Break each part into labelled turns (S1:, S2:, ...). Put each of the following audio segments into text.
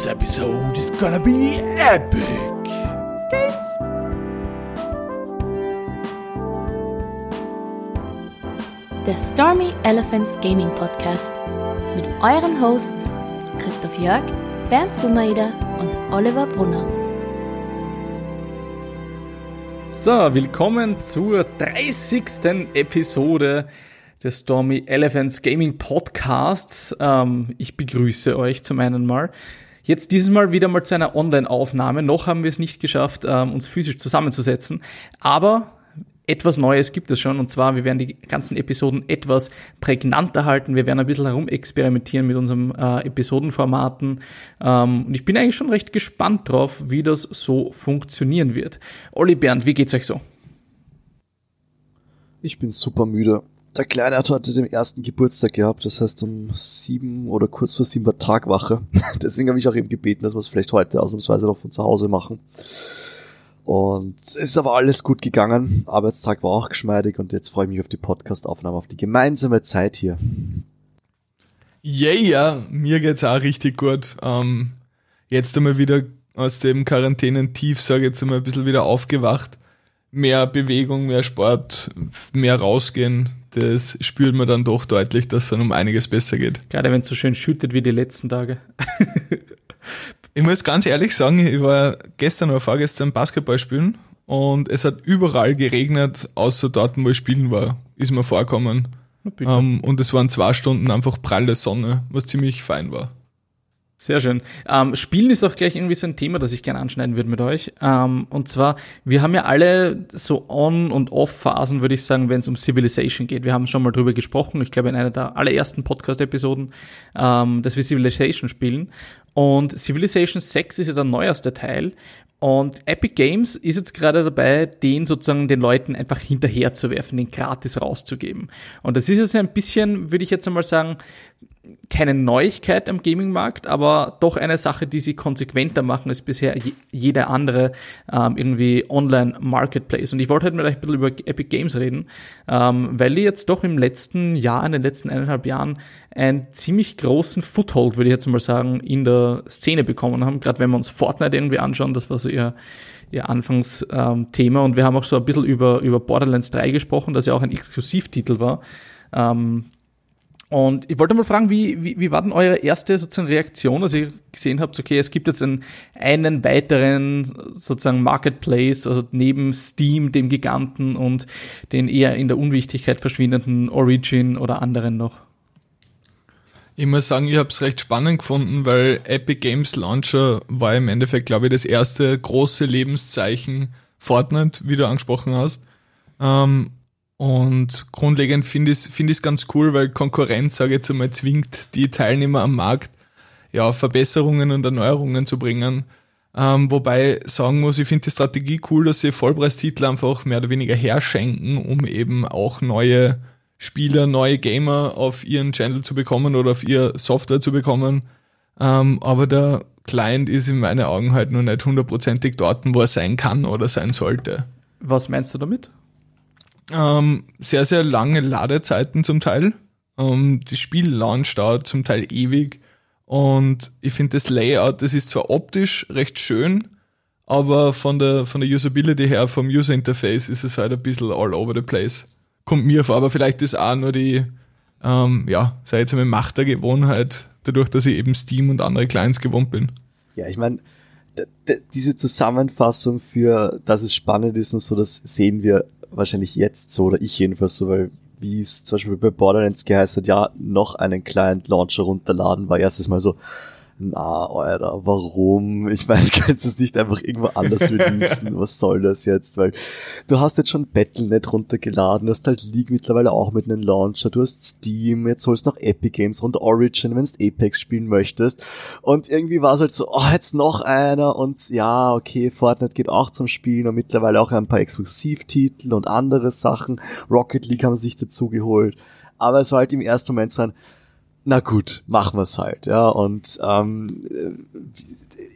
S1: This episode is gonna be epic. Games.
S2: Der Stormy Elephants Gaming Podcast mit euren Hosts Christoph Jörg, Bernd Sumaida und Oliver Brunner.
S1: So, willkommen zur 30. Episode des Stormy Elephants Gaming Podcasts. Ähm, ich begrüße euch zum einen mal. Jetzt dieses Mal wieder mal zu einer Online-Aufnahme. Noch haben wir es nicht geschafft, ähm, uns physisch zusammenzusetzen. Aber etwas Neues gibt es schon und zwar, wir werden die ganzen Episoden etwas prägnanter halten. Wir werden ein bisschen herumexperimentieren mit unserem äh, Episodenformaten ähm, und ich bin eigentlich schon recht gespannt drauf, wie das so funktionieren wird. Olli Bernd, wie geht's euch so?
S3: Ich bin super müde. Der Kleine hat heute den ersten Geburtstag gehabt, das heißt um sieben oder kurz vor sieben war Tagwache. Deswegen habe ich auch eben gebeten, dass wir es vielleicht heute ausnahmsweise noch von zu Hause machen. Und es ist aber alles gut gegangen. Arbeitstag war auch geschmeidig und jetzt freue ich mich auf die Podcast-Aufnahme, auf die gemeinsame Zeit hier.
S4: Yeah, ja, mir geht's auch richtig gut. Ähm, jetzt einmal wieder aus dem Quarantänentief, sage ich jetzt einmal ein bisschen wieder aufgewacht. Mehr Bewegung, mehr Sport, mehr rausgehen. Das spürt man dann doch deutlich, dass es dann um einiges besser geht.
S1: Gerade wenn es so schön schüttet wie die letzten Tage.
S4: Ich muss ganz ehrlich sagen, ich war gestern oder vorgestern Basketball spielen und es hat überall geregnet, außer dort, wo ich spielen war, ist mir vorkommen. Um, und es waren zwei Stunden einfach pralle Sonne, was ziemlich fein war.
S1: Sehr schön. Ähm, Spielen ist auch gleich irgendwie so ein Thema, das ich gerne anschneiden würde mit euch. Ähm, und zwar, wir haben ja alle so On- und Off-Phasen, würde ich sagen, wenn es um Civilization geht. Wir haben schon mal drüber gesprochen, ich glaube in einer der allerersten Podcast-Episoden, ähm, dass wir Civilization spielen. Und Civilization 6 ist ja der neueste Teil. Und Epic Games ist jetzt gerade dabei, den sozusagen den Leuten einfach hinterher zu werfen, den gratis rauszugeben. Und das ist jetzt ein bisschen, würde ich jetzt einmal sagen, keine Neuigkeit am Gaming-Markt, aber doch eine Sache, die sie konsequenter machen als bisher jede andere ähm, irgendwie Online-Marketplace. Und ich wollte heute mit euch ein bisschen über Epic Games reden, ähm, weil die jetzt doch im letzten Jahr, in den letzten eineinhalb Jahren, einen ziemlich großen Foothold, würde ich jetzt mal sagen, in der Szene bekommen haben. Gerade wenn wir uns Fortnite irgendwie anschauen, das war so ihr, ihr Anfangsthema. Und wir haben auch so ein bisschen über, über Borderlands 3 gesprochen, das ja auch ein Exklusivtitel war. Ähm, und ich wollte mal fragen, wie, wie, wie war denn eure erste sozusagen Reaktion, als ihr gesehen habt, okay, es gibt jetzt einen, einen weiteren sozusagen Marketplace, also neben Steam, dem Giganten und den eher in der Unwichtigkeit verschwindenden Origin oder anderen noch?
S4: Ich muss sagen, ich habe es recht spannend gefunden, weil Epic Games Launcher war im Endeffekt, glaube ich, das erste große Lebenszeichen Fortnite, wie du angesprochen hast. Ähm, und grundlegend finde ich es find ganz cool, weil Konkurrenz, sage ich jetzt einmal, zwingt die Teilnehmer am Markt, ja, Verbesserungen und Erneuerungen zu bringen. Ähm, wobei sagen muss, ich finde die Strategie cool, dass sie Vollpreistitel einfach mehr oder weniger herschenken, um eben auch neue Spieler, neue Gamer auf ihren Channel zu bekommen oder auf ihr Software zu bekommen. Ähm, aber der Client ist in meinen Augen halt noch nicht hundertprozentig dort, wo er sein kann oder sein sollte.
S1: Was meinst du damit?
S4: Ähm, sehr, sehr lange Ladezeiten zum Teil. Ähm, das Spiel launcht dauert zum Teil ewig. Und ich finde das Layout, das ist zwar optisch recht schön, aber von der, von der Usability her, vom User Interface ist es halt ein bisschen all over the place. Kommt mir vor, aber vielleicht ist auch nur die, ähm, ja, sei jetzt einmal Macht der Gewohnheit, dadurch, dass ich eben Steam und andere Clients gewohnt bin.
S3: Ja, ich meine, diese Zusammenfassung für, dass es spannend ist und so, das sehen wir wahrscheinlich jetzt so, oder ich jedenfalls so, weil wie es zum Beispiel bei Borderlands geheißen hat, ja, noch einen Client-Launcher runterladen, war erstes Mal so, na, Alter, warum? Ich meine, kannst du es nicht einfach irgendwo anders releasen? Was soll das jetzt? Weil du hast jetzt schon Battle.net runtergeladen, du hast halt League mittlerweile auch mit einem Launcher, du hast Steam, jetzt holst du noch Epic Games runter, Origin, wenn du Apex spielen möchtest. Und irgendwie war es halt so, oh, jetzt noch einer und ja, okay, Fortnite geht auch zum Spielen und mittlerweile auch ein paar Exklusivtitel und andere Sachen. Rocket League haben sich dazu geholt. Aber es war halt im ersten Moment so ein, na gut, machen wir's halt, ja. Und ähm,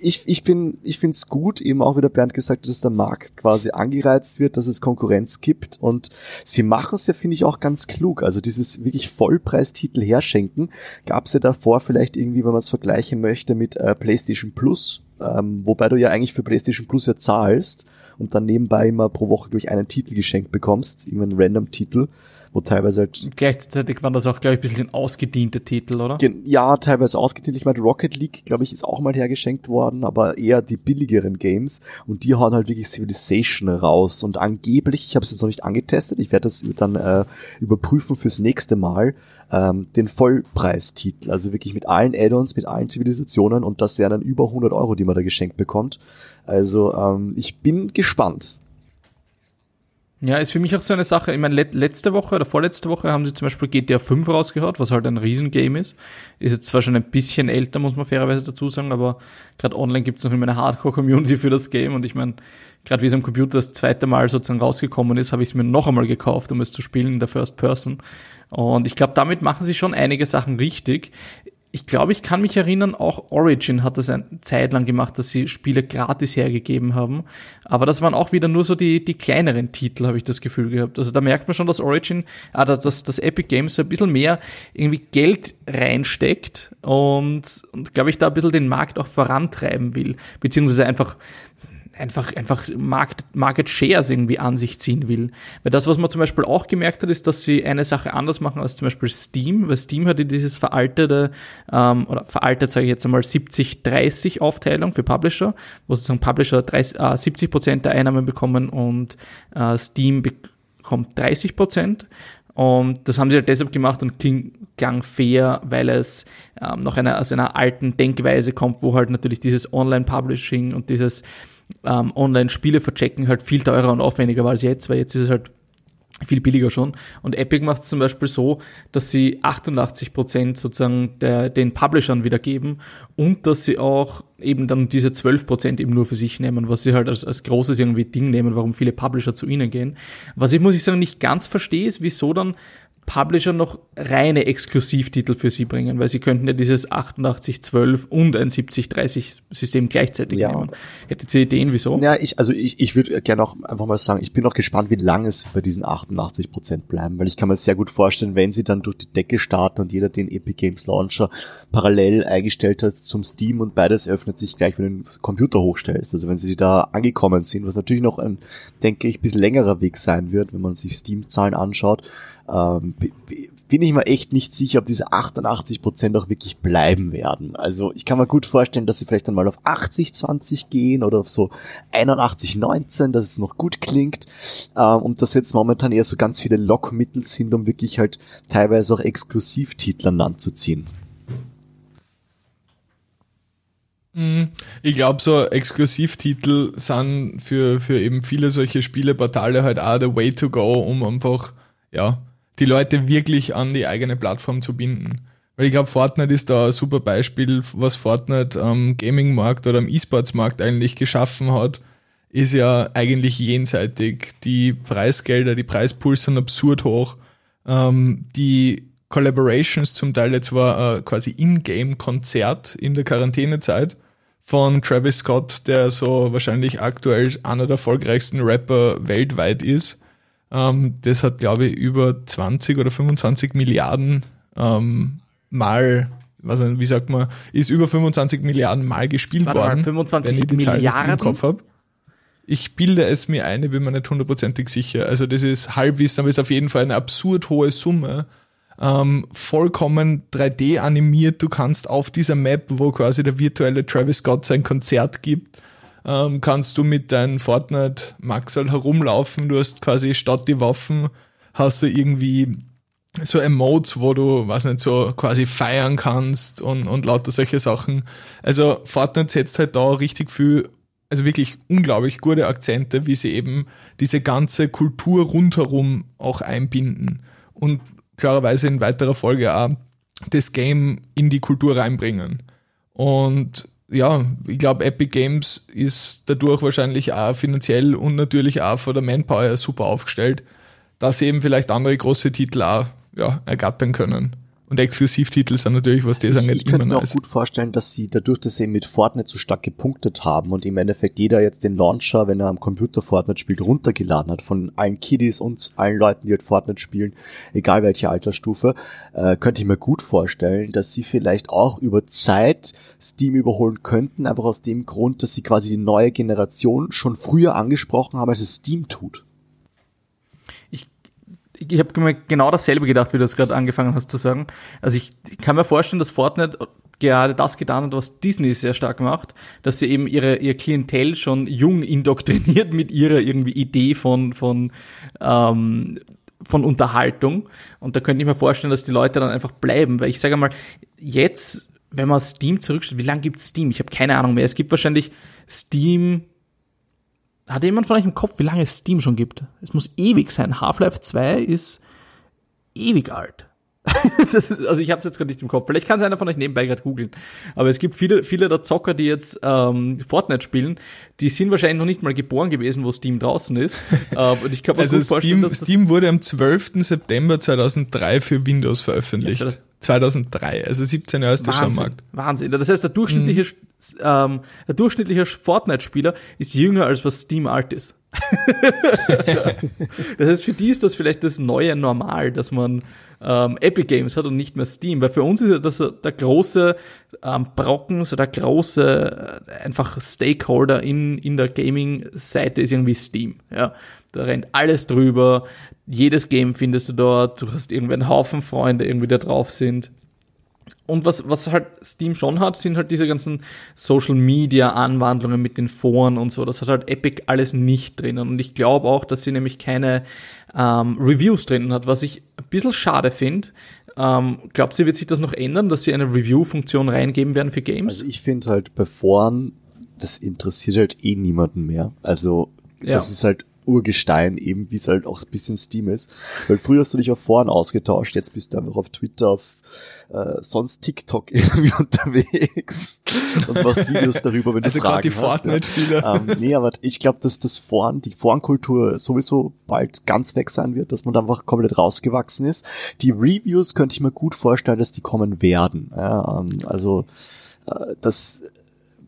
S3: ich, ich bin, ich finde es gut, eben auch wieder Bernd gesagt, dass der Markt quasi angereizt wird, dass es Konkurrenz gibt und sie machen es ja, finde ich, auch ganz klug. Also dieses wirklich Vollpreistitel herschenken, gab es ja davor vielleicht irgendwie, wenn man es vergleichen möchte, mit äh, PlayStation Plus, ähm, wobei du ja eigentlich für PlayStation Plus ja zahlst und dann nebenbei immer pro Woche durch einen Titel geschenkt bekommst, irgendeinen Random-Titel wo teilweise halt.
S1: Gleichzeitig waren das auch, glaube ich, ein bisschen ausgediente Titel, oder?
S3: Ja, teilweise ausgedient. Ich meine, Rocket League, glaube ich, ist auch mal hergeschenkt worden, aber eher die billigeren Games. Und die hauen halt wirklich Civilization raus. Und angeblich, ich habe es jetzt noch nicht angetestet, ich werde das dann äh, überprüfen fürs nächste Mal, ähm, den Vollpreistitel. Also wirklich mit allen Add-ons, mit allen Zivilisationen. Und das wären dann über 100 Euro, die man da geschenkt bekommt. Also ähm, ich bin gespannt.
S1: Ja, ist für mich auch so eine Sache. Ich meine, letzte Woche oder vorletzte Woche haben sie zum Beispiel GTA 5 rausgehört, was halt ein Riesengame ist. Ist jetzt zwar schon ein bisschen älter, muss man fairerweise dazu sagen, aber gerade online gibt es noch immer eine Hardcore-Community für das Game und ich meine, gerade wie es am Computer das zweite Mal sozusagen rausgekommen ist, habe ich es mir noch einmal gekauft, um es zu spielen in der First Person. Und ich glaube, damit machen sie schon einige Sachen richtig ich glaube, ich kann mich erinnern, auch Origin hat das eine Zeit lang gemacht, dass sie Spiele gratis hergegeben haben. Aber das waren auch wieder nur so die, die kleineren Titel, habe ich das Gefühl gehabt. Also da merkt man schon, dass Origin, ah, dass, dass Epic Games so ein bisschen mehr irgendwie Geld reinsteckt und, und glaube ich, da ein bisschen den Markt auch vorantreiben will. Beziehungsweise einfach einfach, einfach Market, Market Shares irgendwie an sich ziehen will. Weil das, was man zum Beispiel auch gemerkt hat, ist, dass sie eine Sache anders machen als zum Beispiel Steam, weil Steam hatte dieses veraltete, ähm, oder veraltet sage ich jetzt einmal 70-30 Aufteilung für Publisher, wo sozusagen Publisher 30, äh, 70 Prozent der Einnahmen bekommen und äh, Steam bekommt 30 Prozent. Und das haben sie halt deshalb gemacht und klang fair, weil es ähm, noch einer, aus einer alten Denkweise kommt, wo halt natürlich dieses Online-Publishing und dieses ähm, Online-Spiele verchecken halt viel teurer und aufwendiger als jetzt, weil jetzt ist es halt viel billiger schon. Und Epic macht es zum Beispiel so, dass sie 88% sozusagen der, den Publishern wiedergeben und dass sie auch eben dann diese 12% eben nur für sich nehmen, was sie halt als, als großes irgendwie Ding nehmen, warum viele Publisher zu ihnen gehen. Was ich, muss ich sagen, nicht ganz verstehe, ist, wieso dann Publisher noch reine Exklusivtitel für sie bringen, weil sie könnten ja dieses 8812 und ein 7030 System gleichzeitig ja. nehmen. Hättet ihr Ideen, wieso?
S3: Ja, ich, also ich, ich würde gerne auch einfach mal sagen, ich bin auch gespannt, wie lange es bei diesen 88 Prozent bleiben, weil ich kann mir sehr gut vorstellen, wenn sie dann durch die Decke starten und jeder den Epic Games Launcher parallel eingestellt hat zum Steam und beides öffnet sich gleich, wenn du den Computer hochstellst. Also wenn sie da angekommen sind, was natürlich noch ein, denke ich, bisschen längerer Weg sein wird, wenn man sich Steam-Zahlen anschaut, ähm, bin ich mir echt nicht sicher, ob diese 88 Prozent auch wirklich bleiben werden. Also ich kann mir gut vorstellen, dass sie vielleicht dann mal auf 80-20 gehen oder auf so 81-19, dass es noch gut klingt. Ähm, und dass jetzt momentan eher so ganz viele Lockmittel sind, um wirklich halt teilweise auch Exklusivtitel an Land zu ziehen.
S4: Mhm. Ich glaube, so Exklusivtitel sind für, für eben viele solche Spieleportale halt auch der Way to go, um einfach, ja, die Leute wirklich an die eigene Plattform zu binden. Weil ich glaube, Fortnite ist da ein super Beispiel, was Fortnite am Gaming-Markt oder am E-Sports-Markt eigentlich geschaffen hat, ist ja eigentlich jenseitig. Die Preisgelder, die Preispools sind absurd hoch. Ähm, die Collaborations zum Teil jetzt war äh, quasi In-Game-Konzert in der Quarantänezeit von Travis Scott, der so wahrscheinlich aktuell einer der erfolgreichsten Rapper weltweit ist. Ähm, das hat, glaube ich, über 20 oder 25 Milliarden ähm, Mal, was, wie sagt man, ist über 25 Milliarden Mal gespielt Warte worden. Mal,
S1: 25 wenn ich die Milliarden? im Kopf habe.
S4: Ich bilde es mir ein, ich bin mir nicht hundertprozentig sicher. Also das ist Halbwissen, aber ist auf jeden Fall eine absurd hohe Summe. Ähm, vollkommen 3D animiert. Du kannst auf dieser Map, wo quasi der virtuelle Travis Scott sein Konzert gibt, ähm, kannst du mit deinem Fortnite Maxal herumlaufen. Du hast quasi statt die Waffen hast du irgendwie so Emotes, wo du, weiß nicht, so quasi feiern kannst und, und lauter solche Sachen. Also Fortnite setzt halt da richtig viel, also wirklich unglaublich gute Akzente, wie sie eben diese ganze Kultur rundherum auch einbinden und klarerweise in weiterer Folge auch das Game in die Kultur reinbringen. Und ja, ich glaube, Epic Games ist dadurch wahrscheinlich auch finanziell und natürlich auch von der Manpower super aufgestellt, dass sie eben vielleicht andere große Titel auch ja, ergattern können. Und Exklusivtitel sind natürlich, was die sagen,
S3: ich, ich könnte mir auch gut vorstellen, dass sie dadurch, dass sie mit Fortnite so stark gepunktet haben und im Endeffekt jeder jetzt den Launcher, wenn er am Computer Fortnite spielt, runtergeladen hat von allen Kiddies und allen Leuten, die halt Fortnite spielen, egal welche Altersstufe, äh, könnte ich mir gut vorstellen, dass sie vielleicht auch über Zeit Steam überholen könnten, einfach aus dem Grund, dass sie quasi die neue Generation schon früher angesprochen haben, als es Steam tut
S1: ich habe mir genau dasselbe gedacht, wie du es gerade angefangen hast zu sagen. Also ich kann mir vorstellen, dass Fortnite gerade das getan hat, was Disney sehr stark macht, dass sie eben ihre ihr Klientel schon jung indoktriniert mit ihrer irgendwie Idee von von ähm, von Unterhaltung. Und da könnte ich mir vorstellen, dass die Leute dann einfach bleiben, weil ich sage mal, jetzt, wenn man Steam zurückstellt, wie lange gibt Steam? Ich habe keine Ahnung mehr. Es gibt wahrscheinlich Steam hat jemand von euch im Kopf, wie lange es Steam schon gibt? Es muss ewig sein. Half-Life 2 ist ewig alt. ist, also ich habe es jetzt gerade nicht im Kopf. Vielleicht kann es einer von euch nebenbei gerade googeln. Aber es gibt viele, viele der Zocker, die jetzt ähm, Fortnite spielen, die sind wahrscheinlich noch nicht mal geboren gewesen, wo Steam draußen ist.
S4: äh, und ich kann mir also gut vorstellen, Steam, dass Steam wurde am 12. September 2003 für Windows veröffentlicht. Ja, 2003, also 17 Jahre ist der schon am Markt.
S1: Wahnsinn. Das heißt, der durchschnittliche, mhm. ähm, der durchschnittliche Fortnite-Spieler ist jünger als was Steam alt ist. das heißt, für die ist das vielleicht das neue Normal, dass man ähm, Epic Games hat und nicht mehr Steam. Weil für uns ist das der große ähm, Brocken, so der große äh, einfach Stakeholder in, in der Gaming-Seite ist irgendwie Steam. Ja, da rennt alles drüber. Jedes Game findest du dort. Du hast irgendwie einen Haufen Freunde irgendwie da drauf sind. Und was, was halt Steam schon hat, sind halt diese ganzen Social Media Anwandlungen mit den Foren und so. Das hat halt Epic alles nicht drinnen. Und ich glaube auch, dass sie nämlich keine ähm, Reviews drinnen hat, was ich ein bisschen schade finde. Ähm, glaubt sie, wird sich das noch ändern, dass sie eine Review-Funktion reingeben werden für Games?
S3: Also ich finde halt bei Foren, das interessiert halt eh niemanden mehr. Also ja. das ist halt Urgestein, eben wie es halt auch ein bisschen Steam ist. Weil früher hast du dich auf Foren ausgetauscht, jetzt bist du einfach auf Twitter, auf äh, sonst TikTok irgendwie unterwegs und machst Videos darüber, wenn du also Fragen die Fortnite-Spieler. Ja. Ähm, nee, aber ich glaube, dass das Foren, die Forenkultur sowieso bald ganz weg sein wird, dass man da einfach komplett rausgewachsen ist. Die Reviews könnte ich mir gut vorstellen, dass die kommen werden. Ja, ähm, also äh, das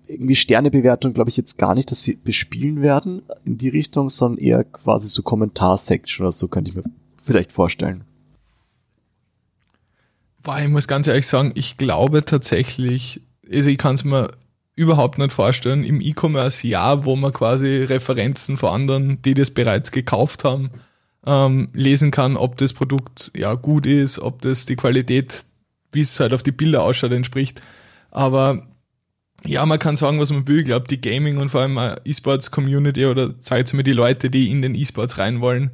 S3: irgendwie Sternebewertung glaube ich jetzt gar nicht, dass sie bespielen werden in die Richtung, sondern eher quasi so Kommentarsection oder so könnte ich mir vielleicht vorstellen.
S4: Boah, ich muss ganz ehrlich sagen, ich glaube tatsächlich, also ich kann es mir überhaupt nicht vorstellen, im E-Commerce ja, wo man quasi Referenzen von anderen, die das bereits gekauft haben, ähm, lesen kann, ob das Produkt ja gut ist, ob das die Qualität, wie es halt auf die Bilder ausschaut, entspricht. Aber ja, man kann sagen, was man will. Ich glaube, die Gaming und vor allem E-Sports-Community oder zeigt mir die Leute, die in den E-Sports rein wollen,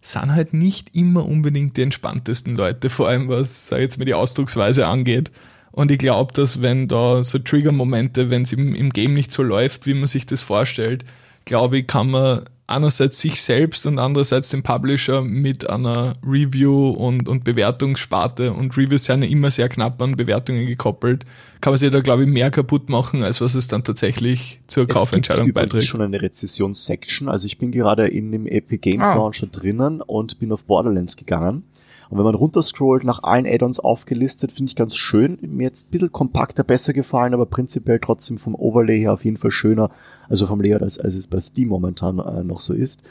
S4: sind halt nicht immer unbedingt die entspanntesten Leute, vor allem was, sag ich jetzt mal, die Ausdrucksweise angeht. Und ich glaube, dass wenn da so Trigger-Momente, wenn es im, im Game nicht so läuft, wie man sich das vorstellt, glaube ich, kann man einerseits sich selbst und andererseits den Publisher mit einer Review- und, und Bewertungssparte und Reviews sind ja immer sehr knapp an Bewertungen gekoppelt, kann man sich da, glaube ich, mehr kaputt machen, als was es dann tatsächlich zur Kaufentscheidung es gibt beiträgt.
S3: schon eine Rezessions-Section, also ich bin gerade in dem Epic Games ah. Launcher drinnen und bin auf Borderlands gegangen und wenn man runterscrollt, nach allen Add-ons aufgelistet, finde ich ganz schön. Mir jetzt ein bisschen kompakter besser gefallen, aber prinzipiell trotzdem vom Overlay her auf jeden Fall schöner, also vom Layout, als, als es bei Steam momentan äh, noch so ist.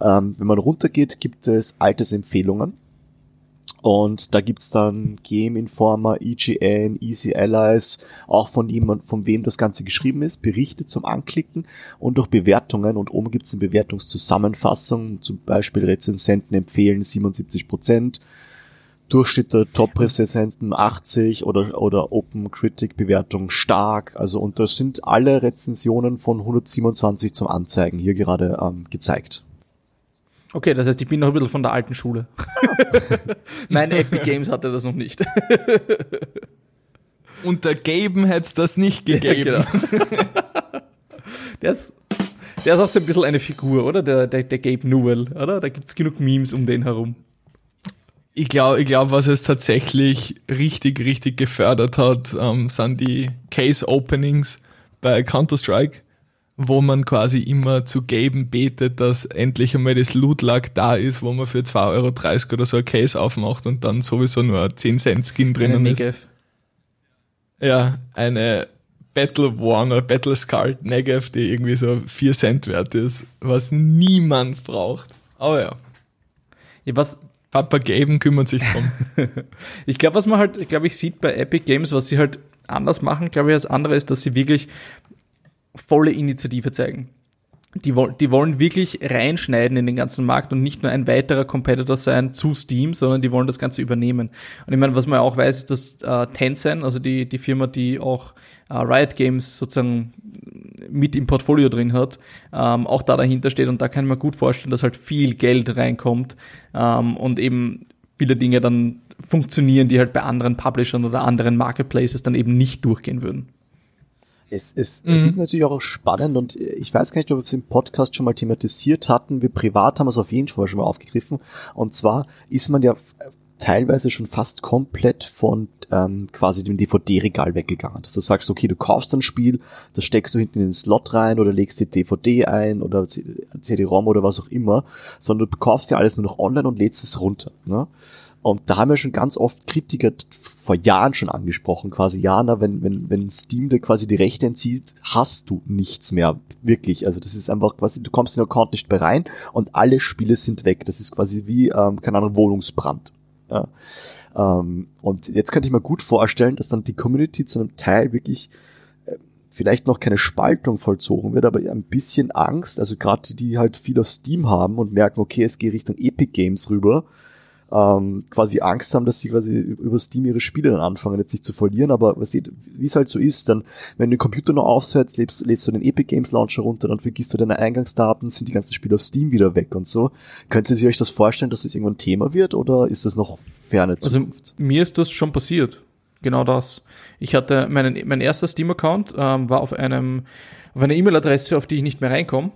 S3: Ähm, wenn man runtergeht, gibt es altes Empfehlungen. Und da gibt's dann Game Informer, EGN, Easy Allies, auch von jemand, von wem das Ganze geschrieben ist, Berichte zum Anklicken und auch Bewertungen. Und oben gibt's eine Bewertungszusammenfassung, zum Beispiel Rezensenten empfehlen 77 Prozent, Durchschnitt der Top-Rezensenten 80 oder, oder Open Critic Bewertung stark. Also und das sind alle Rezensionen von 127 zum Anzeigen hier gerade ähm, gezeigt.
S1: Okay, das heißt, ich bin noch ein bisschen von der alten Schule. Mein Epic Games hatte das noch nicht.
S4: Untergeben hätte es das nicht gegeben. Ja, genau.
S1: der, ist, der ist auch so ein bisschen eine Figur, oder? Der, der, der Gabe Newell, oder? Da gibt es genug Memes um den herum
S4: ich glaube, ich glaub, was es tatsächlich richtig, richtig gefördert hat, ähm, sind die Case Openings bei Counter-Strike, wo man quasi immer zu Gaben betet, dass endlich einmal das Loot-Luck da ist, wo man für 2,30 Euro oder so ein Case aufmacht und dann sowieso nur ein 10 Cent Skin drinnen ist. Ja, eine Battle One oder Battle Scarred Negev, die irgendwie so 4 Cent wert ist, was niemand braucht. Aber ja.
S1: ja was,
S4: Papa Gaben kümmert sich drum.
S1: ich glaube, was man halt, ich glaube, ich sieht bei Epic Games, was sie halt anders machen, glaube ich, als andere ist, dass sie wirklich volle Initiative zeigen. Die, die wollen wirklich reinschneiden in den ganzen Markt und nicht nur ein weiterer Competitor sein zu Steam, sondern die wollen das Ganze übernehmen. Und ich meine, was man auch weiß, ist, dass äh, Tencent, also die, die Firma, die auch äh, Riot Games sozusagen mit im Portfolio drin hat, ähm, auch da dahinter steht. Und da kann man gut vorstellen, dass halt viel Geld reinkommt ähm, und eben viele Dinge dann funktionieren, die halt bei anderen Publishern oder anderen Marketplaces dann eben nicht durchgehen würden.
S3: Es, es, mhm. es ist natürlich auch spannend und ich weiß gar nicht, ob wir es im Podcast schon mal thematisiert hatten. Wir privat haben es auf jeden Fall schon mal aufgegriffen. Und zwar ist man ja teilweise schon fast komplett von ähm, quasi dem DVD-Regal weggegangen. Dass du sagst, okay, du kaufst ein Spiel, das steckst du hinten in den Slot rein oder legst die DVD ein oder CD-ROM oder was auch immer, sondern du kaufst ja alles nur noch online und lädst es runter. Ne? Und da haben wir schon ganz oft Kritiker vor Jahren schon angesprochen, quasi, Jana, wenn, wenn, wenn Steam dir quasi die Rechte entzieht, hast du nichts mehr. Wirklich. Also das ist einfach quasi, du kommst in den Account nicht mehr rein und alle Spiele sind weg. Das ist quasi wie, ähm, keine Ahnung, Wohnungsbrand. Ja. Ähm, und jetzt könnte ich mir gut vorstellen, dass dann die Community zu einem Teil wirklich äh, vielleicht noch keine Spaltung vollzogen wird, aber ein bisschen Angst, also gerade die, die halt viel auf Steam haben und merken, okay, es geht Richtung Epic Games rüber, ähm, quasi Angst haben, dass sie quasi über Steam ihre Spiele dann anfangen, jetzt nicht zu verlieren, aber wie es halt so ist, dann, wenn du den Computer noch aufsetzt, lädst, lädst du den Epic Games Launcher runter, dann vergisst du deine Eingangsdaten, sind die ganzen Spiele auf Steam wieder weg und so. Könnt ihr euch das vorstellen, dass das irgendwann ein Thema wird oder ist das noch ferne
S1: also, Zukunft? Also mir ist das schon passiert. Genau das. Ich hatte meinen, mein erster Steam-Account ähm, war auf einem auf einer E-Mail-Adresse, auf die ich nicht mehr reinkomme.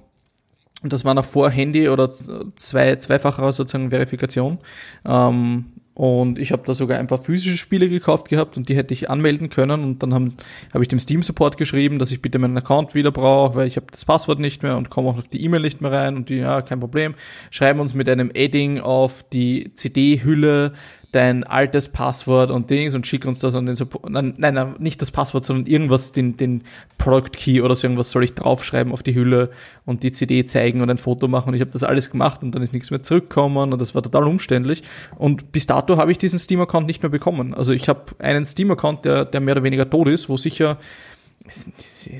S1: Und das war noch vor Handy oder zwei, zweifacher sozusagen Verifikation. Ähm, und ich habe da sogar ein paar physische Spiele gekauft gehabt und die hätte ich anmelden können. Und dann habe hab ich dem Steam-Support geschrieben, dass ich bitte meinen Account wieder brauche, weil ich habe das Passwort nicht mehr und komme auch auf die E-Mail nicht mehr rein. Und die, ja, kein Problem. Schreiben uns mit einem Adding auf die CD-Hülle dein altes Passwort und Dings und schick uns das an den Support. Nein, nein, nicht das Passwort, sondern irgendwas, den, den Product Key oder so irgendwas soll ich draufschreiben auf die Hülle und die CD zeigen und ein Foto machen. Und ich habe das alles gemacht und dann ist nichts mehr zurückgekommen und das war total umständlich. Und bis dato habe ich diesen Steam-Account nicht mehr bekommen. Also ich habe einen Steam-Account, der, der mehr oder weniger tot ist, wo sicher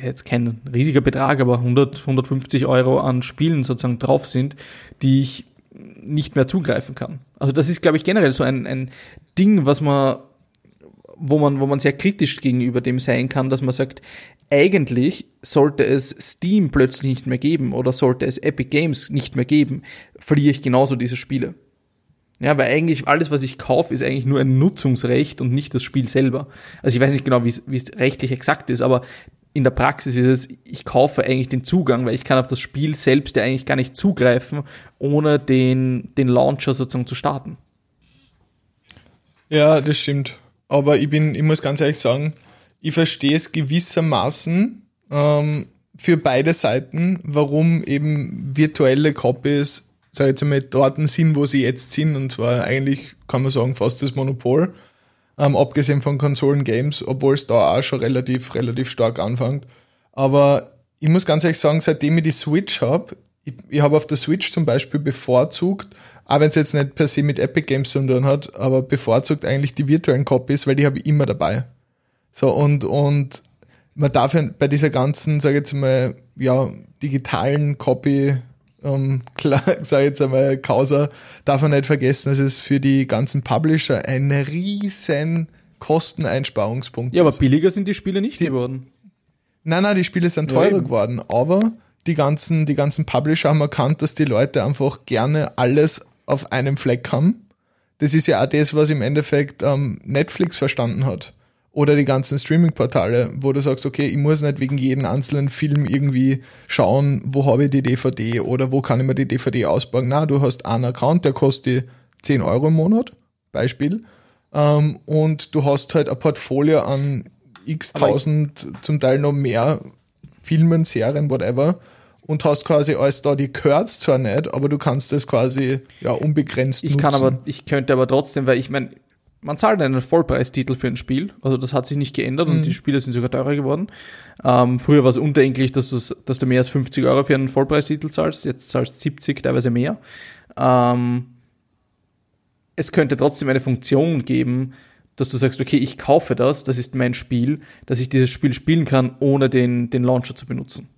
S1: jetzt kein riesiger Betrag, aber 100, 150 Euro an Spielen sozusagen drauf sind, die ich nicht mehr zugreifen kann. Also das ist, glaube ich, generell so ein, ein Ding, was man, wo man, wo man sehr kritisch gegenüber dem sein kann, dass man sagt, eigentlich sollte es Steam plötzlich nicht mehr geben oder sollte es Epic Games nicht mehr geben, verliere ich genauso diese Spiele. Ja, weil eigentlich alles, was ich kaufe, ist eigentlich nur ein Nutzungsrecht und nicht das Spiel selber. Also ich weiß nicht genau, wie es rechtlich exakt ist, aber in der Praxis ist es, ich kaufe eigentlich den Zugang, weil ich kann auf das Spiel selbst ja eigentlich gar nicht zugreifen, ohne den, den Launcher sozusagen zu starten.
S4: Ja, das stimmt. Aber ich bin, ich muss ganz ehrlich sagen, ich verstehe es gewissermaßen ähm, für beide Seiten, warum eben virtuelle Copies, sag jetzt einmal, dort sind, wo sie jetzt sind, und zwar eigentlich, kann man sagen, fast das Monopol ähm, abgesehen von Konsolen-Games, obwohl es da auch schon relativ, relativ stark anfängt. Aber ich muss ganz ehrlich sagen, seitdem ich die Switch habe, ich, ich habe auf der Switch zum Beispiel bevorzugt, auch wenn es jetzt nicht per se mit Epic Games zu tun hat, aber bevorzugt eigentlich die virtuellen Copies, weil die habe ich immer dabei. So, und, und man darf ja bei dieser ganzen, sage ich jetzt mal, ja, digitalen Copy ähm, klar, sage jetzt einmal, Causa, darf man nicht vergessen, dass es für die ganzen Publisher ein riesen Kosteneinsparungspunkt
S1: Ja, aber billiger sind die Spiele nicht die, geworden.
S4: Nein, nein, die Spiele sind teurer ja, geworden, aber die ganzen, die ganzen Publisher haben erkannt, dass die Leute einfach gerne alles auf einem Fleck haben. Das ist ja auch das, was im Endeffekt ähm, Netflix verstanden hat oder die ganzen Streaming-Portale, wo du sagst, okay, ich muss nicht wegen jedem einzelnen Film irgendwie schauen, wo habe ich die DVD oder wo kann ich mir die DVD ausbauen. Na, du hast einen Account, der kostet 10 Euro im Monat, Beispiel, ähm, und du hast halt ein Portfolio an x tausend, zum Teil noch mehr Filmen, Serien, whatever. Und hast quasi alles da, die gehört's zwar nicht, aber du kannst das quasi ja unbegrenzt
S1: Ich
S4: nutzen.
S1: kann aber, ich könnte aber trotzdem, weil ich meine, man zahlt einen Vollpreistitel für ein Spiel. Also das hat sich nicht geändert und die Spiele sind sogar teurer geworden. Ähm, früher war es undenklich, dass, dass du mehr als 50 Euro für einen Vollpreistitel zahlst. Jetzt zahlst du 70, teilweise mehr. Ähm, es könnte trotzdem eine Funktion geben, dass du sagst, okay, ich kaufe das, das ist mein Spiel, dass ich dieses Spiel spielen kann, ohne den, den Launcher zu benutzen.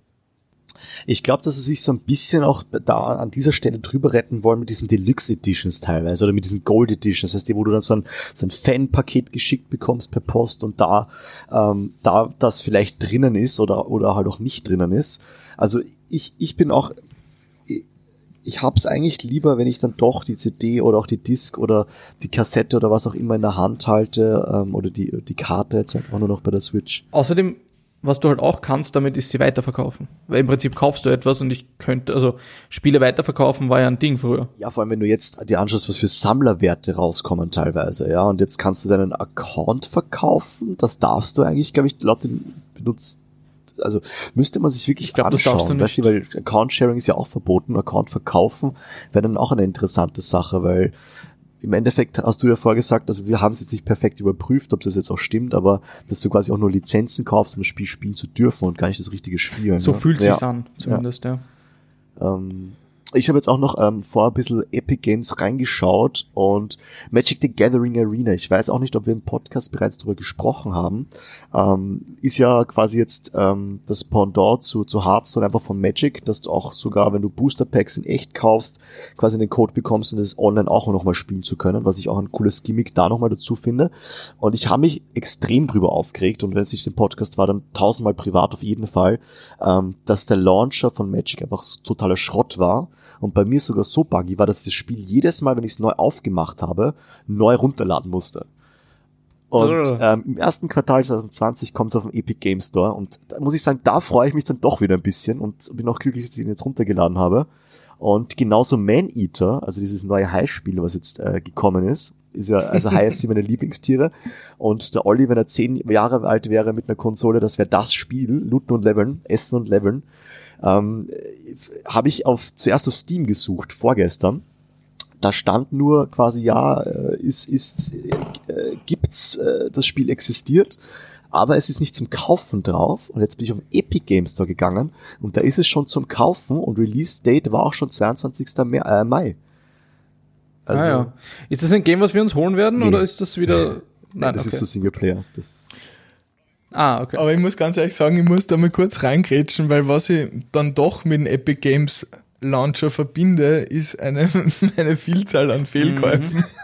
S3: Ich glaube, dass sie sich so ein bisschen auch da an dieser Stelle drüber retten wollen mit diesen Deluxe Editions teilweise oder mit diesen Gold Editions, weißt du, wo du dann so ein, so ein Fan-Paket geschickt bekommst per Post und da, ähm, da das vielleicht drinnen ist oder, oder halt auch nicht drinnen ist. Also ich, ich bin auch, ich, ich hab's eigentlich lieber, wenn ich dann doch die CD oder auch die Disc oder die Kassette oder was auch immer in der Hand halte ähm, oder die, die Karte jetzt auch nur noch bei der Switch.
S1: Außerdem, was du halt auch kannst, damit ist sie weiterverkaufen. Weil im Prinzip kaufst du etwas und ich könnte, also Spiele weiterverkaufen war ja ein Ding früher.
S3: Ja, vor allem, wenn du jetzt dir anschaust, was für Sammlerwerte rauskommen teilweise, ja, und jetzt kannst du deinen Account verkaufen, das darfst du eigentlich, glaube ich, laut dem benutzt, also müsste man sich wirklich
S1: Ich glaub, das
S3: anschauen,
S1: darfst du
S3: weißt du, weil Account-Sharing ist ja auch verboten, Account verkaufen wäre dann auch eine interessante Sache, weil im Endeffekt hast du ja vorgesagt, also wir haben es jetzt nicht perfekt überprüft, ob das jetzt auch stimmt, aber dass du quasi auch nur Lizenzen kaufst, um das Spiel spielen zu dürfen und gar nicht das richtige Spielen.
S1: So
S3: ne?
S1: fühlt
S3: ja.
S1: sich's an, zumindest, ja.
S3: Ähm, ich habe jetzt auch noch ähm, vor ein bisschen Epic Games reingeschaut und Magic the Gathering Arena. Ich weiß auch nicht, ob wir im Podcast bereits darüber gesprochen haben. Ähm, ist ja quasi jetzt ähm, das Pendant zu, zu Hearthstone einfach von Magic, dass du auch sogar, wenn du Booster Packs in echt kaufst, quasi den Code bekommst, um das online auch nochmal spielen zu können, was ich auch ein cooles Gimmick da nochmal dazu finde. Und ich habe mich extrem drüber aufgeregt und wenn es nicht im Podcast war, dann tausendmal privat auf jeden Fall, ähm, dass der Launcher von Magic einfach so totaler Schrott war und bei mir sogar so buggy war, dass ich das Spiel jedes Mal, wenn ich es neu aufgemacht habe, neu runterladen musste. Und
S1: Oh.
S3: ähm, im ersten Quartal 2020 kommt es auf den Epic Game Store und da muss ich sagen, da freue ich mich dann doch wieder ein bisschen und bin auch glücklich, dass ich ihn jetzt runtergeladen habe. Und genauso Man Eater, also dieses neue Hai-Spiel, was jetzt äh, gekommen ist, ist ja, also Haie sind meine Lieblingstiere. Und der Olli, wenn er zehn Jahre alt wäre mit einer Konsole, das wäre das Spiel, Looten und Leveln, Essen und Leveln. Ähm, habe ich auf zuerst auf Steam gesucht, vorgestern. Da stand nur quasi, ja, äh, ist, ist, äh, gibt's, äh, das Spiel existiert, aber es ist nicht zum Kaufen drauf. Und jetzt bin ich auf den Epic Games Store gegangen und da ist es schon zum Kaufen und Release Date war auch schon 22. Mai. Äh, Mai. Also,
S1: ah, ja. Ist das ein Game, was wir uns holen werden
S3: Nee.
S1: oder ist das wieder. Nein,
S3: das
S1: okay.
S3: ist der Singleplayer. Das,
S1: ah, okay.
S4: Aber ich muss ganz ehrlich sagen, ich muss da mal kurz reingrätschen, weil was ich dann doch mit dem Epic Games Launcher verbinde, ist eine, eine Vielzahl an Fehlkäufen.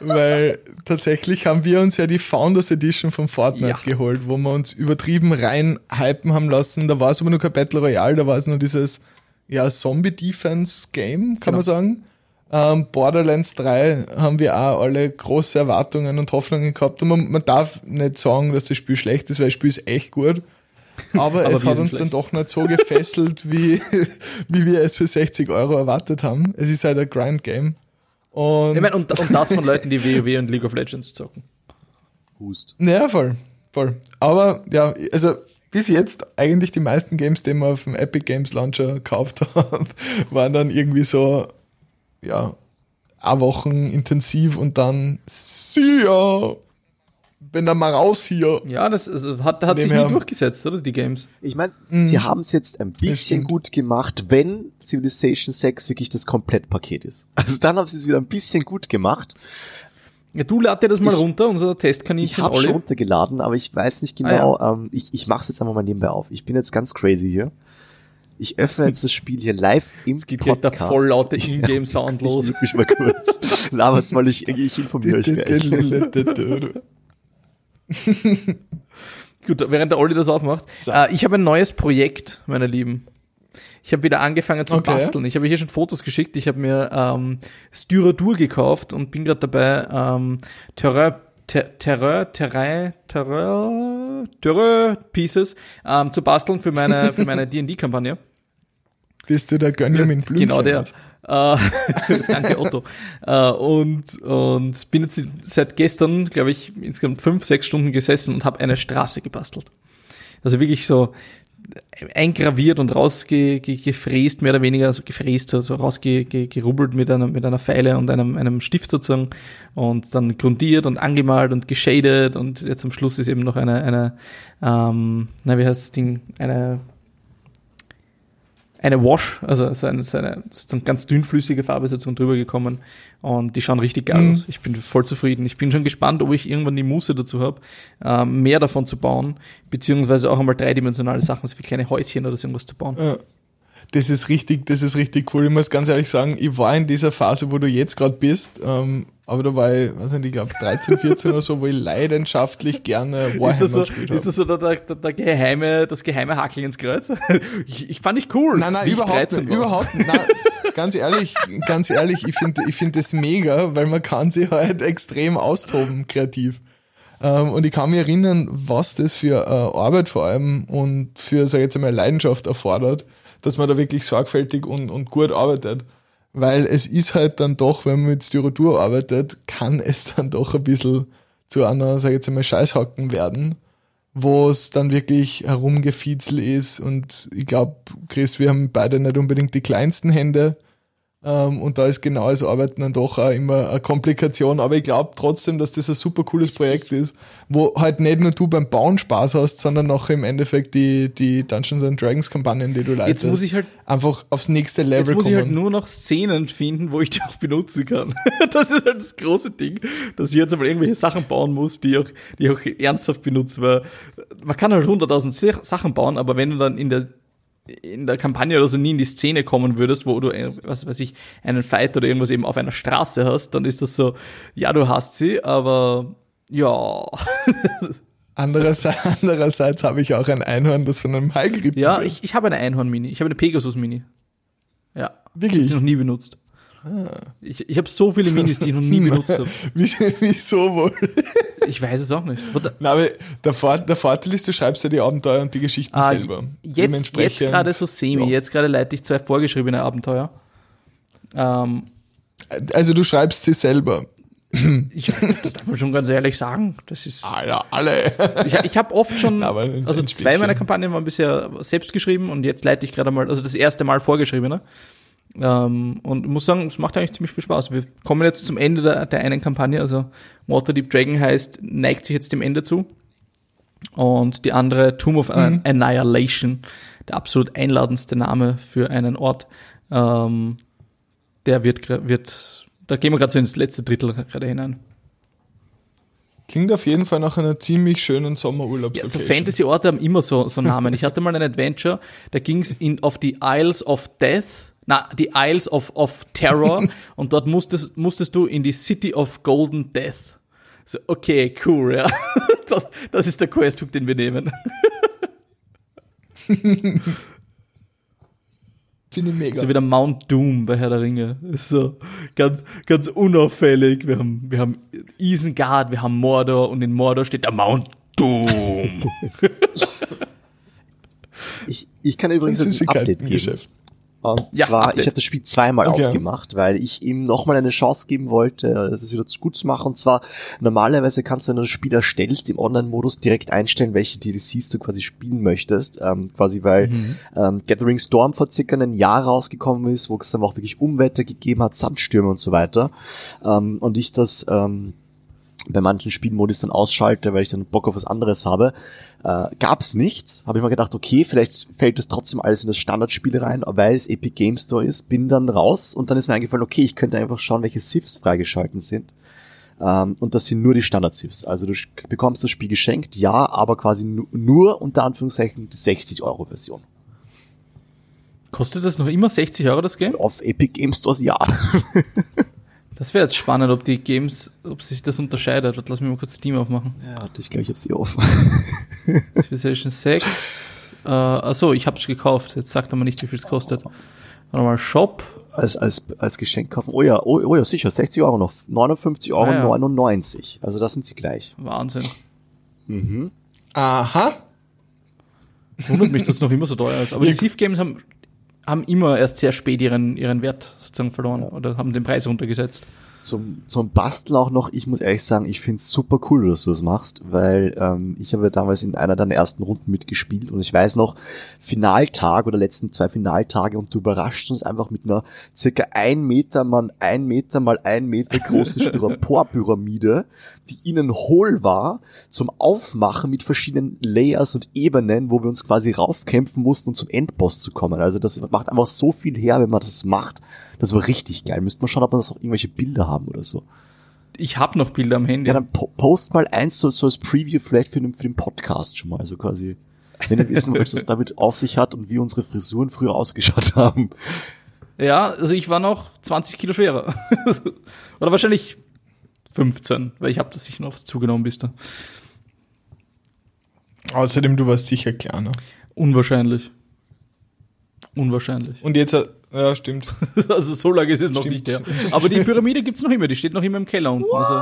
S4: weil tatsächlich haben wir uns ja die Founders Edition von Fortnite
S1: Ja.
S4: geholt, wo wir uns übertrieben rein hypen haben lassen. Da war es aber nur kein Battle Royale, da war es nur dieses ja, Zombie-Defense-Game, kann man sagen. Ähm, Borderlands 3 haben wir auch alle große Erwartungen und Hoffnungen gehabt. Und man, man darf nicht sagen, dass das Spiel schlecht ist, weil das Spiel ist echt gut. Aber,
S1: Aber
S4: es hat uns dann
S1: schlecht.
S4: doch nicht so gefesselt, wie, wie wir es für 60 Euro erwartet haben. Es ist halt ein Grind-Game. Und
S1: Ich meine, und, und das von Leuten, die WoW und League of Legends zocken.
S3: Hust.
S4: Ja, voll, voll. Aber ja, also bis jetzt eigentlich die meisten Games, die man auf dem Epic Games Launcher gekauft habe, waren dann irgendwie so, ja, eine Wochen intensiv und dann, see ya, bin dann mal raus hier.
S1: Ja, das also, hat, hat sich nie durchgesetzt, oder? Die Games.
S3: Ich meine,
S1: Mhm.
S3: sie haben es jetzt ein bisschen gut gemacht, wenn Civilization 6 wirklich das Komplettpaket ist. Also dann haben sie es wieder ein bisschen gut gemacht.
S1: Ja, du lad dir das mal
S3: Ich-
S1: runter, unser
S3: Ich
S1: Testkaninchen
S3: habe schon runtergeladen, aber ich weiß nicht
S1: Ah,
S3: genau. ähm, ich ich mache es jetzt einfach mal nebenbei auf. Ich bin jetzt ganz crazy hier. Ich öffne jetzt das Spiel hier live im
S1: Es geht gleich der
S3: Podcast.
S1: voll laute Ingame-Sound
S3: Ich
S1: los.
S3: mich mal kurz. Labert's mal, ich, ich informiere euch gleich.
S1: Gut, während der Olli das aufmacht. Äh, ich habe ein neues Projekt, meine Lieben. Ich habe wieder angefangen zu
S4: Okay.
S1: basteln. Ich habe hier schon Fotos geschickt. Ich habe mir ähm, Styradur gekauft und bin gerade dabei, ähm, Terrain, Ter- Terrain, Terrain, Terrain Pieces ähm, zu basteln für meine, für meine D&D-Kampagne.
S4: Bist du der Gönjamin Blümchen?
S1: Genau der. Äh, danke Otto. Äh, und, und bin jetzt seit gestern, glaube ich, insgesamt fünf, sechs Stunden gesessen und habe eine Straße gebastelt. Also wirklich so, eingraviert und rausgefräst, mehr oder weniger, also gefräst, also rausgerubbelt mit einer, mit einer Pfeile und einem, einem Stift sozusagen und dann grundiert und angemalt und geschadet und jetzt am Schluss ist eben noch eine, eine ähm, na, wie heißt das Ding, eine eine Wash, also so eine, so eine sozusagen ganz dünnflüssige Farbe sozusagen drüber gekommen und die schauen richtig geil mhm. aus. Ich bin voll zufrieden. Ich bin schon gespannt, ob ich irgendwann die Muße dazu habe, ähm, mehr davon zu bauen, beziehungsweise auch einmal dreidimensionale Sachen, so wie kleine Häuschen oder so irgendwas zu bauen. Ja.
S4: Das ist richtig, das ist richtig cool. Ich muss ganz ehrlich sagen, ich war in dieser Phase, wo du jetzt gerade bist, ähm, aber da war ich, weiß nicht, ich glaube 13, 14 oder so, wo ich leidenschaftlich gerne
S1: Warhammer ist das so, gespielt habe. Ist das so der, der, der, geheime, das geheime Hackeln ins Kreuz? Ich, ich fand ich cool.
S4: Nein, nein, überhaupt nicht, überhaupt nicht. Nein, ganz ehrlich, ganz ehrlich, ich finde ich finde das mega, weil man kann sich halt extrem austoben, kreativ. Ähm, und ich kann mich erinnern, was das für äh, Arbeit vor allem und für, sag ich jetzt einmal, Leidenschaft erfordert, dass man da wirklich sorgfältig und, und gut arbeitet. Weil es ist halt dann doch, wenn man mit Styrodur arbeitet, kann es dann doch ein bisschen zu einer, sag ich jetzt einmal, Scheißhacken werden, wo es dann wirklich herumgefietzel ist. Und ich glaube, Chris, wir haben beide nicht unbedingt die kleinsten Hände und da ist genau das Arbeiten dann doch auch immer eine Komplikation. Aber ich glaube trotzdem, dass das ein super cooles Projekt ist, wo halt nicht nur du beim Bauen Spaß hast, sondern auch im Endeffekt die, die Dungeons and Dragons Kampagnen, die du leitest,
S1: jetzt muss ich halt,
S4: einfach aufs nächste Level kommen. Jetzt
S1: muss
S4: kommen.
S1: ich halt nur noch Szenen finden, wo ich die auch benutzen kann. das ist halt das große Ding, dass ich jetzt einmal irgendwelche Sachen bauen muss, die auch, die auch ernsthaft benutze, weil man kann halt hunderttausend Sachen bauen, aber wenn du dann in der in der Kampagne oder so nie in die Szene kommen würdest, wo du, äh, was weiß ich, einen Fight oder irgendwas eben auf einer Straße hast, dann ist das so, ja, du hast sie, aber ja.
S4: Andererseits, andererseits habe ich auch ein Einhorn, das von einem Hai geritten
S1: Ja, ich, ich habe eine Einhorn-Mini. Ich habe eine Pegasus-Mini. Ja.
S4: Wirklich?
S1: Ich noch nie benutzt. Ich, ich habe so viele Minis, die ich noch nie benutzt habe.
S4: Wieso wohl?
S1: Ich weiß es auch nicht.
S4: Na, aber der, Vor der Vorteil ist, du schreibst ja die Abenteuer und die Geschichten ah, selber.
S1: Jetzt, jetzt gerade so semi. Ja. Jetzt gerade leite ich zwei vorgeschriebene Abenteuer. Ähm,
S4: also du schreibst sie selber.
S1: Ich, das darf man schon ganz ehrlich sagen. Das ist.
S4: Ah ja, alle.
S1: ich ich habe oft schon, also zwei meiner Kampagnen waren bisher selbst geschrieben und jetzt leite ich gerade mal, also das erste Mal vorgeschriebene. Ähm, und muss sagen, es macht eigentlich ziemlich viel Spaß. Wir kommen jetzt zum Ende der, der einen Kampagne, also Waterdeep Dragon heißt, neigt sich jetzt dem Ende zu. Und die andere Tomb of mhm. Annihilation, der absolut einladendste Name für einen Ort, ähm, der wird, wird, da gehen wir gerade so ins letzte Drittel gerade hinein.
S4: Klingt auf jeden Fall nach einer ziemlich schönen Sommerurlaubs.
S1: Ja, so Fantasy-Orte haben immer so, so Namen. Ich hatte mal ein Adventure, da ging es auf die Isles of Death na, die Isles of, of Terror und dort musstest, musstest du in die City of Golden Death. So, okay, cool, ja. Das, das ist der Questhook, den wir nehmen.
S4: Finde ich mega.
S1: So wie der Mount Doom bei Herr der Ringe. Ist so ganz, ganz unauffällig. Wir haben, wir haben Isengard, wir haben Mordor und in Mordor steht der Mount Doom.
S3: ich, ich kann übrigens ein Update geben. Geschäft. Und ja, zwar, Update. ich habe das Spiel zweimal okay. aufgemacht, weil ich ihm nochmal eine Chance geben wollte, das wieder gut zu machen. Und zwar, normalerweise kannst du, wenn du das Spiel erstellst, im Online-Modus direkt einstellen, welche DLCs du quasi spielen möchtest. Ähm, quasi, weil mhm. ähm, Gathering Storm vor circa einem Jahr rausgekommen ist, wo es dann auch wirklich Umwetter gegeben hat, Sandstürme und so weiter. Ähm, und ich das... Ähm, bei manchen Spielmodis dann ausschalte, weil ich dann Bock auf was anderes habe. Äh, gab's nicht. Habe ich mir gedacht, okay, vielleicht fällt das trotzdem alles in das Standardspiel rein, weil es Epic Game Store ist. Bin dann raus und dann ist mir eingefallen, okay, ich könnte einfach schauen, welche Sifs freigeschalten sind. Ähm, und das sind nur die Standard-Sifs. Also du bekommst das Spiel geschenkt, ja, aber quasi nur unter Anführungszeichen die 60 Euro Version.
S1: Kostet das noch immer 60 Euro das Game?
S3: Auf Epic Game Stores ja.
S1: Das wäre jetzt spannend, ob die Games, ob sich das unterscheidet. Lass mich mal kurz Steam aufmachen.
S3: Ja, warte, ich glaube, ich habe sie offen.
S1: Civilization 6. Äh, achso, ich habe es gekauft. Jetzt sagt er mal nicht, wie viel es kostet. Warte mal, Shop.
S3: Als, als, als Geschenk kaufen. Oh ja, oh, oh ja, sicher, 60 Euro noch. 59 Euro ah, ja. 99. Also das sind sie gleich.
S1: Wahnsinn.
S3: Mhm.
S4: Aha.
S1: Wundert mich, dass es noch immer so teuer ist. Aber die Thief Games haben haben immer erst sehr spät ihren, ihren Wert sozusagen verloren ja. oder haben den Preis runtergesetzt.
S3: Zum, zum Basteln auch noch, ich muss ehrlich sagen, ich find's super cool, dass du das machst, weil ähm, ich habe damals in einer deiner ersten Runden mitgespielt und ich weiß noch, Finaltag oder letzten zwei Finaltage und du überrascht uns einfach mit einer circa ein Meter mal ein Meter mal ein Meter großen Styropor-Pyramide, die innen hohl war, zum Aufmachen mit verschiedenen Layers und Ebenen, wo wir uns quasi raufkämpfen mussten, um zum Endboss zu kommen. Also das macht einfach so viel her, wenn man das macht. Das war richtig geil. Müsste man schauen, ob man das auch irgendwelche Bilder haben oder so.
S1: Ich habe noch Bilder am Handy.
S3: Ja, dann po post mal eins so, so als Preview vielleicht für den, für den Podcast schon mal, so quasi. Wenn ihr wissen wollt, was damit auf sich hat und wie unsere Frisuren früher ausgeschaut haben.
S1: Ja, also ich war noch 20 Kilo schwerer. Oder wahrscheinlich 15, weil ich habe das sicher noch zugenommen bis da.
S4: Außerdem, du warst sicher kleiner.
S1: Unwahrscheinlich. Unwahrscheinlich.
S4: Und jetzt, ja, stimmt.
S1: also so lange ist es noch
S4: Stimmt.
S1: nicht her. Aber die Pyramide gibt's noch immer, die steht noch immer im Keller unten. Also,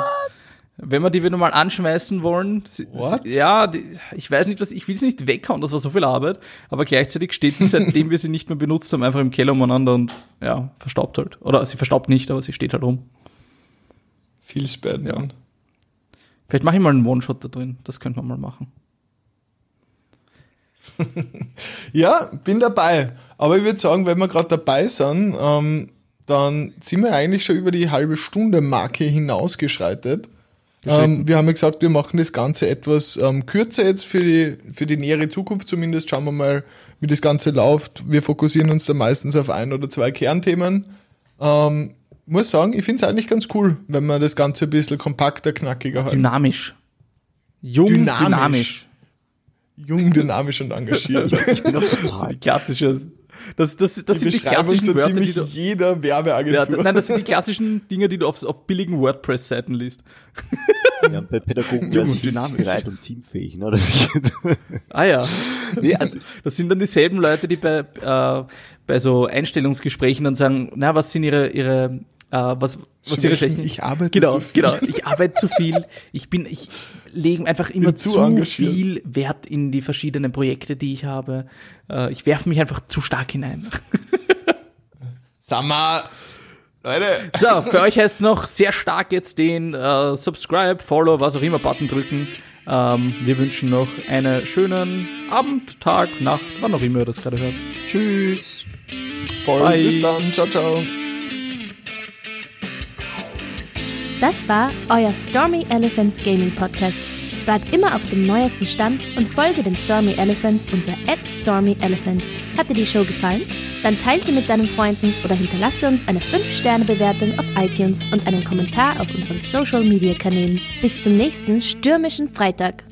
S1: wenn wir die wieder mal anschmeißen wollen, sie,
S4: What?
S1: sie- ja, die, ich weiß nicht, was, ich will sie nicht weghauen, das war so viel Arbeit, aber gleichzeitig steht sie, seitdem wir sie nicht mehr benutzt haben, einfach im Keller umeinander und ja, verstaubt halt. Oder sie verstaubt nicht, aber sie steht halt rum.
S4: Feels bad,
S1: Ja. Vielleicht mache ich mal einen One-Shot da drin, das könnte man mal machen.
S4: Ja, bin dabei. Aber ich würde sagen, wenn wir gerade dabei sind, ähm, dann sind wir eigentlich schon über die halbe Stunde Marke hinausgeschreitet. Ähm, wir haben ja gesagt, wir machen das Ganze etwas ähm, kürzer jetzt für die, für die nähere Zukunft zumindest. Schauen wir mal, wie das Ganze läuft. Wir fokussieren uns da meistens auf ein oder zwei Kernthemen. Ähm, muss sagen, ich finde es eigentlich ganz cool, wenn wir das Ganze ein bisschen kompakter, knackiger halten.
S1: Dynamisch. Jung,
S4: Dynamisch.
S1: dynamisch.
S4: Jung, dynamisch und engagiert.
S3: Ich bin auch
S1: Die
S3: total.
S1: klassische, das, das, das
S4: Die
S1: sind die klassischen
S4: so
S1: Wörter, die du,
S4: jeder Werbeagentur.
S1: ja, nein, das sind die klassischen Dinge, die du auf, auf billigen WordPress-Seiten liest.
S3: Ja, bei Pädagogen
S1: Jung
S3: wäre
S1: und dynamisch.
S3: bereit und teamfähig, ne?
S1: Ah ja.
S3: nee, also,
S1: Das sind dann dieselben Leute, die bei, äh, bei so Einstellungsgesprächen dann sagen, na, was sind ihre, ihre, äh, was, was ihre
S4: Schwächen?
S1: Schwächen?
S4: Ich arbeite
S1: genau,
S4: zu viel.
S1: Genau, ich arbeite zu viel. Ich bin, ich lege einfach immer
S4: zu
S1: zu, viel Wert in die verschiedenen Projekte, die ich habe. Äh, ich werfe mich einfach zu stark hinein.
S4: Sag mal, Leute,
S1: So, für euch heißt es noch sehr stark jetzt den äh, Subscribe, Follow, was auch immer Button drücken. Ähm, wir wünschen noch einen schönen Abend, Tag, Nacht, wann auch immer ihr das gerade hört.
S3: tschüss.
S4: voll,
S1: Bye.
S4: bis dann, ciao, ciao.
S2: Das war euer Stormy Elephants Gaming Podcast. Bleibt immer auf dem neuesten Stand und folge den Stormy Elephants unter @stormyelephants. Hat dir die Show gefallen? Dann teile sie mit deinen Freunden oder hinterlasse uns eine 5-Sterne-Bewertung auf iTunes und einen Kommentar auf unseren Social-Media-Kanälen. Bis zum nächsten stürmischen Freitag.